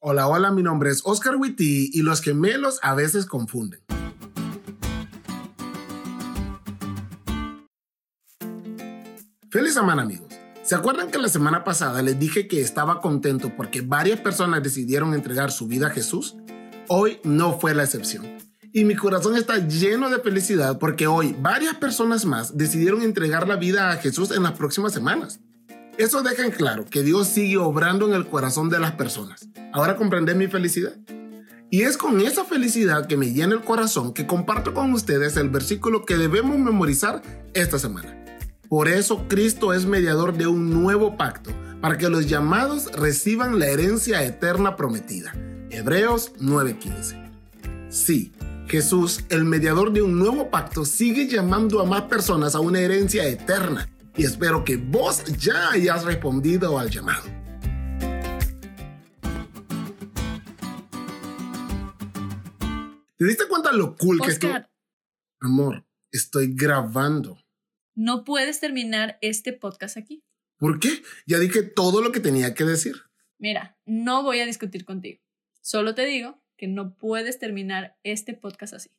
Hola, hola, mi nombre es Oscar Witty y los gemelos a veces confunden. Feliz semana amigos. ¿Se acuerdan que la semana pasada les dije que estaba contento porque varias personas decidieron entregar su vida a Jesús? Hoy no fue la excepción. Y mi corazón está lleno de felicidad porque hoy varias personas más decidieron entregar la vida a Jesús en las próximas semanas. Eso deja en claro que Dios sigue obrando en el corazón de las personas. Ahora comprendé mi felicidad. Y es con esa felicidad que me llena el corazón que comparto con ustedes el versículo que debemos memorizar esta semana. Por eso Cristo es mediador de un nuevo pacto, para que los llamados reciban la herencia eterna prometida. Hebreos 9:15. Sí, Jesús, el mediador de un nuevo pacto, sigue llamando a más personas a una herencia eterna y espero que vos ya hayas respondido al llamado. ¿Te diste cuenta lo cool que estoy? Amor, estoy grabando. No puedes terminar este podcast aquí. ¿Por qué? Ya dije todo lo que tenía que decir. Mira, no voy a discutir contigo. Solo te digo que no puedes terminar este podcast así.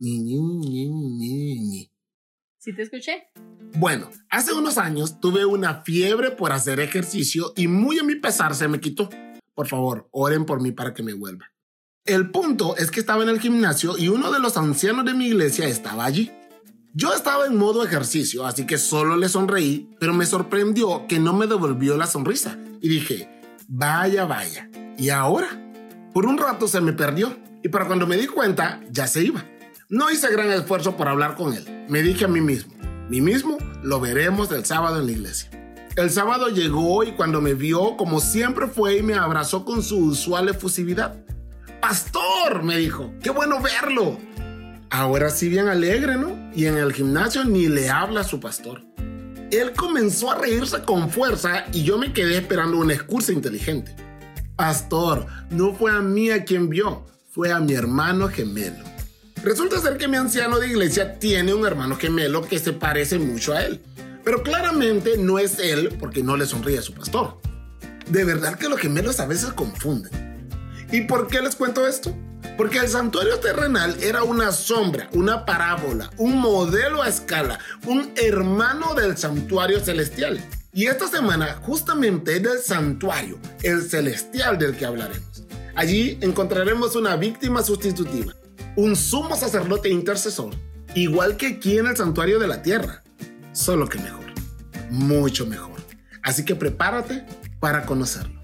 Ni, ni, ni, ni, ni. ¿Sí te escuché? Bueno, hace unos años tuve una fiebre por hacer ejercicio y muy a mi pesar se me quitó. Por favor, oren por mí para que me vuelva. El punto es que estaba en el gimnasio y uno de los ancianos de mi iglesia estaba allí. Yo estaba en modo ejercicio, así que solo le sonreí, pero me sorprendió que no me devolvió la sonrisa. Y dije, vaya, vaya. ¿Y ahora? Por un rato se me perdió y para cuando me di cuenta ya se iba. No hice gran esfuerzo por hablar con él. Me dije a mí mismo, mí mismo lo veremos el sábado en la iglesia. El sábado llegó y cuando me vio, como siempre fue, y me abrazó con su usual efusividad. Pastor, me dijo, qué bueno verlo. Ahora sí bien alegre, ¿no? Y en el gimnasio ni le habla a su pastor. Él comenzó a reírse con fuerza y yo me quedé esperando una excusa inteligente. Pastor, no fue a mí a quien vio, fue a mi hermano gemelo. Resulta ser que mi anciano de iglesia tiene un hermano gemelo que se parece mucho a él. Pero claramente no es él porque no le sonríe a su pastor. De verdad que los gemelos a veces confunden. ¿Y por qué les cuento esto? Porque el santuario terrenal era una sombra, una parábola, un modelo a escala, un hermano del santuario celestial. Y esta semana justamente es del santuario, el celestial del que hablaremos. Allí encontraremos una víctima sustitutiva, un sumo sacerdote intercesor, igual que aquí en el santuario de la tierra, solo que mejor, mucho mejor. Así que prepárate para conocerlo.